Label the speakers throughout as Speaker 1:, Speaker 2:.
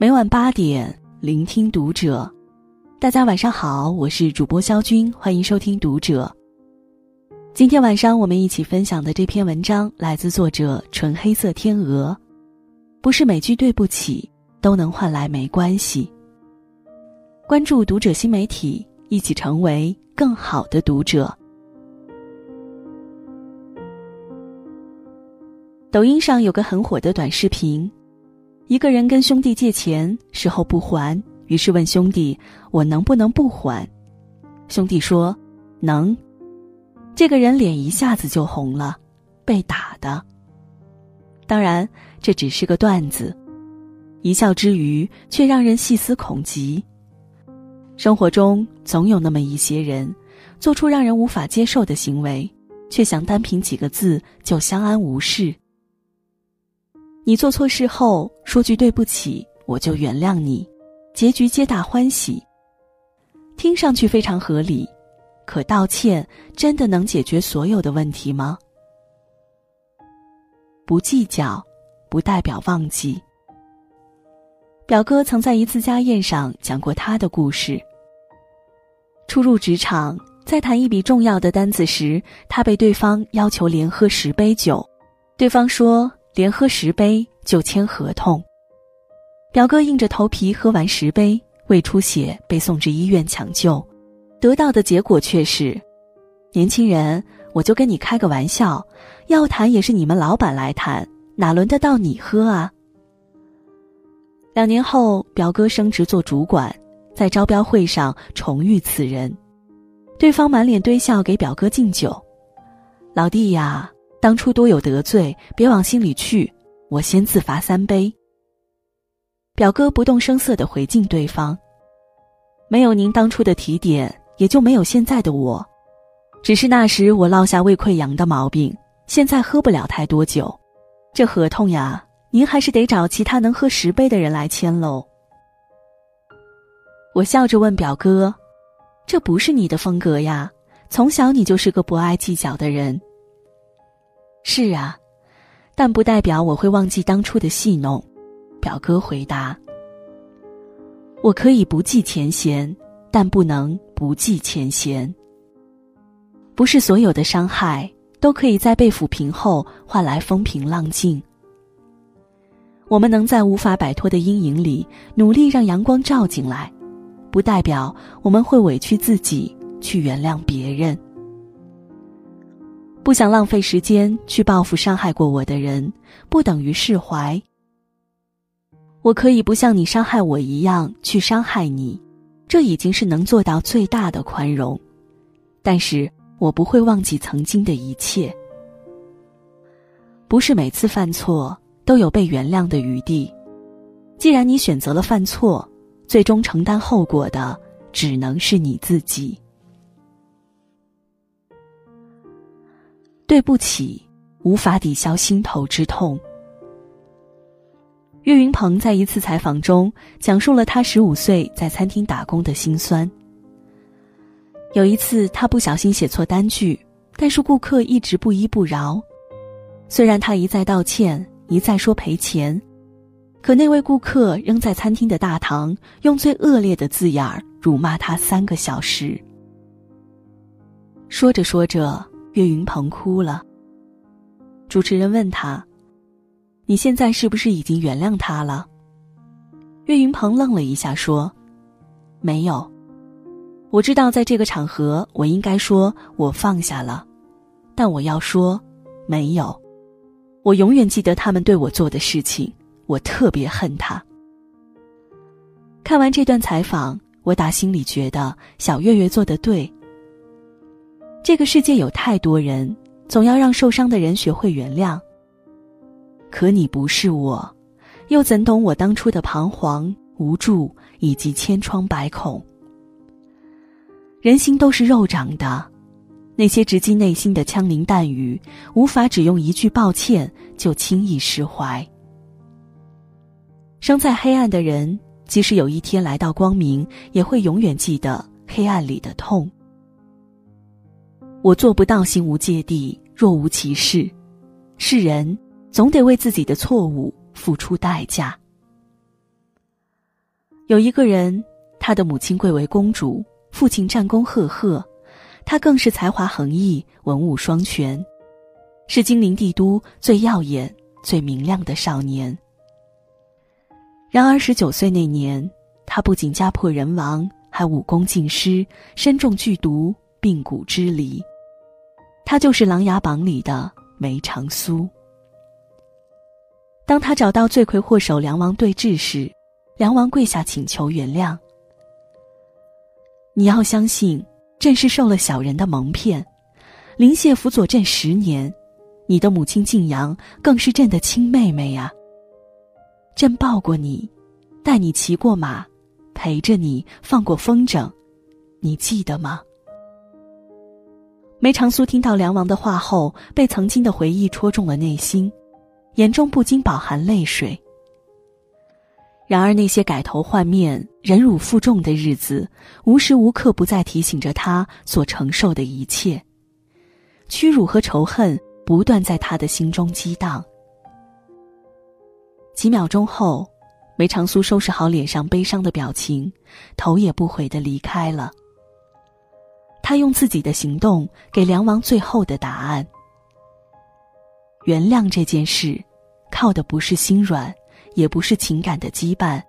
Speaker 1: 每晚八点，聆听读者。大家晚上好，我是主播肖军，欢迎收听《读者》。今天晚上我们一起分享的这篇文章来自作者纯黑色天鹅。不是每句对不起都能换来没关系。关注《读者》新媒体，一起成为更好的读者。抖音上有个很火的短视频。一个人跟兄弟借钱，事后不还，于是问兄弟：“我能不能不还？”兄弟说：“能。”这个人脸一下子就红了，被打的。当然，这只是个段子，一笑之余却让人细思恐极。生活中总有那么一些人，做出让人无法接受的行为，却想单凭几个字就相安无事。你做错事后说句对不起，我就原谅你，结局皆大欢喜。听上去非常合理，可道歉真的能解决所有的问题吗？不计较，不代表忘记。表哥曾在一次家宴上讲过他的故事。初入职场，在谈一笔重要的单子时，他被对方要求连喝十杯酒，对方说。连喝十杯就签合同，表哥硬着头皮喝完十杯，胃出血被送至医院抢救，得到的结果却是：年轻人，我就跟你开个玩笑，要谈也是你们老板来谈，哪轮得到你喝啊？两年后，表哥升职做主管，在招标会上重遇此人，对方满脸堆笑给表哥敬酒，老弟呀。当初多有得罪，别往心里去。我先自罚三杯。表哥不动声色的回敬对方：“没有您当初的提点，也就没有现在的我。只是那时我落下胃溃疡的毛病，现在喝不了太多酒。这合同呀，您还是得找其他能喝十杯的人来签喽。”我笑着问表哥：“这不是你的风格呀？从小你就是个不爱计较的人。”是啊，但不代表我会忘记当初的戏弄。表哥回答：“我可以不计前嫌，但不能不计前嫌。不是所有的伤害都可以在被抚平后换来风平浪静。我们能在无法摆脱的阴影里努力让阳光照进来，不代表我们会委屈自己去原谅别人。”不想浪费时间去报复伤害过我的人，不等于释怀。我可以不像你伤害我一样去伤害你，这已经是能做到最大的宽容。但是我不会忘记曾经的一切。不是每次犯错都有被原谅的余地。既然你选择了犯错，最终承担后果的只能是你自己。对不起，无法抵消心头之痛。岳云鹏在一次采访中讲述了他十五岁在餐厅打工的辛酸。有一次，他不小心写错单据，但是顾客一直不依不饶。虽然他一再道歉，一再说赔钱，可那位顾客仍在餐厅的大堂用最恶劣的字眼辱骂他三个小时。说着说着。岳云鹏哭了。主持人问他：“你现在是不是已经原谅他了？”岳云鹏愣了一下，说：“没有。我知道在这个场合我应该说我放下了，但我要说，没有。我永远记得他们对我做的事情，我特别恨他。”看完这段采访，我打心里觉得小岳岳做的对。这个世界有太多人，总要让受伤的人学会原谅。可你不是我，又怎懂我当初的彷徨、无助以及千疮百孔？人心都是肉长的，那些直击内心的枪林弹雨，无法只用一句抱歉就轻易释怀。生在黑暗的人，即使有一天来到光明，也会永远记得黑暗里的痛。我做不到心无芥蒂、若无其事，是人总得为自己的错误付出代价。有一个人，他的母亲贵为公主，父亲战功赫赫，他更是才华横溢、文武双全，是金陵帝都最耀眼、最明亮的少年。然而十九岁那年，他不仅家破人亡，还武功尽失，身中剧毒，病骨支离。他就是《琅琊榜》里的梅长苏。当他找到罪魁祸首梁王对峙时，梁王跪下请求原谅。你要相信，朕是受了小人的蒙骗。林谢辅佐朕十年，你的母亲静阳更是朕的亲妹妹呀。朕抱过你，带你骑过马，陪着你放过风筝，你记得吗？梅长苏听到梁王的话后，被曾经的回忆戳中了内心，眼中不禁饱含泪水。然而，那些改头换面、忍辱负重的日子，无时无刻不在提醒着他所承受的一切。屈辱和仇恨不断在他的心中激荡。几秒钟后，梅长苏收拾好脸上悲伤的表情，头也不回的离开了。他用自己的行动给梁王最后的答案：原谅这件事，靠的不是心软。也不是情感的羁绊。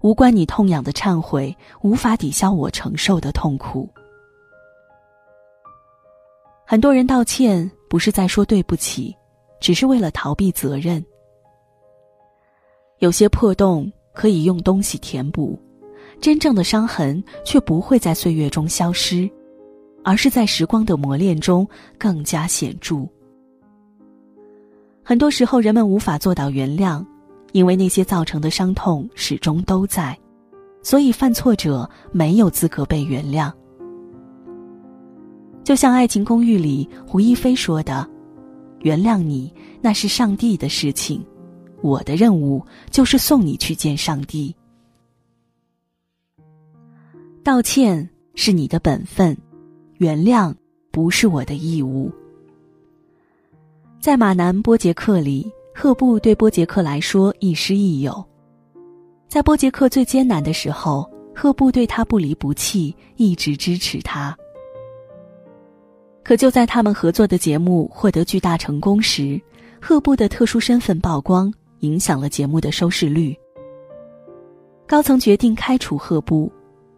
Speaker 1: 无关你痛痒的忏悔，无法抵消我承受的痛苦。很多人道歉不是在说对不起，只是为了逃避责任。有些破洞可以用东西填补，真正的伤痕却不会在岁月中消失，而是在时光的磨练中更加显著。很多时候，人们无法做到原谅。因为那些造成的伤痛始终都在，所以犯错者没有资格被原谅。就像《爱情公寓》里胡一菲说的：“原谅你那是上帝的事情，我的任务就是送你去见上帝。道歉是你的本分，原谅不是我的义务。”在马南波杰克里。赫布对波杰克来说亦师亦友，在波杰克最艰难的时候，赫布对他不离不弃，一直支持他。可就在他们合作的节目获得巨大成功时，赫布的特殊身份曝光，影响了节目的收视率。高层决定开除赫布，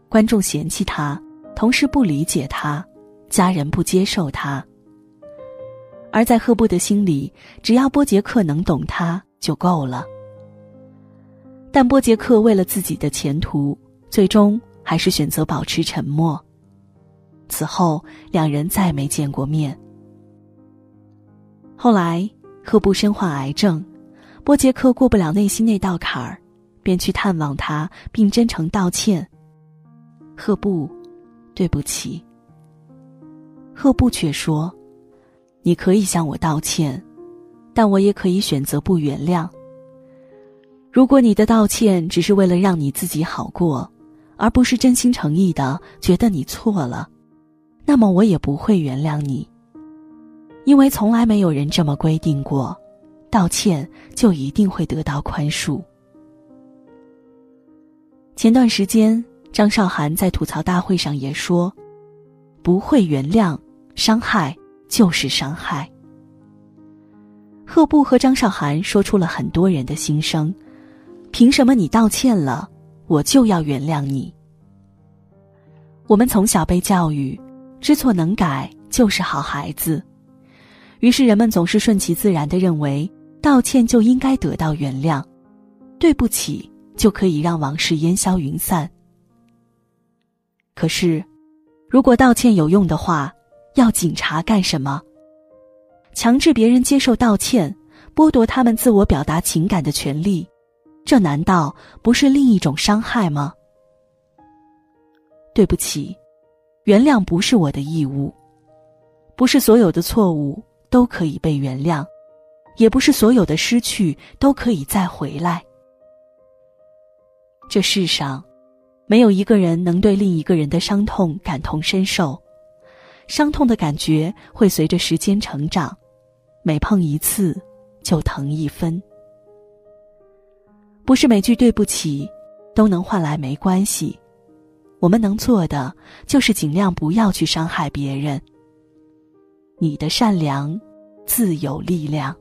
Speaker 1: 观众嫌弃他，同事不理解他，家人不接受他。而在赫布的心里，只要波杰克能懂他就够了。但波杰克为了自己的前途，最终还是选择保持沉默。此后，两人再没见过面。后来，赫布身患癌症，波杰克过不了内心那道坎儿，便去探望他，并真诚道歉：“赫布，对不起。”赫布却说。你可以向我道歉，但我也可以选择不原谅。如果你的道歉只是为了让你自己好过，而不是真心诚意的觉得你错了，那么我也不会原谅你。因为从来没有人这么规定过，道歉就一定会得到宽恕。前段时间，张韶涵在吐槽大会上也说：“不会原谅，伤害。”就是伤害。赫布和张韶涵说出了很多人的心声：凭什么你道歉了，我就要原谅你？我们从小被教育，知错能改就是好孩子，于是人们总是顺其自然的认为，道歉就应该得到原谅，对不起就可以让往事烟消云散。可是，如果道歉有用的话，要警察干什么？强制别人接受道歉，剥夺他们自我表达情感的权利，这难道不是另一种伤害吗？对不起，原谅不是我的义务，不是所有的错误都可以被原谅，也不是所有的失去都可以再回来。这世上，没有一个人能对另一个人的伤痛感同身受。伤痛的感觉会随着时间成长，每碰一次就疼一分。不是每句对不起都能换来没关系。我们能做的就是尽量不要去伤害别人。你的善良，自有力量。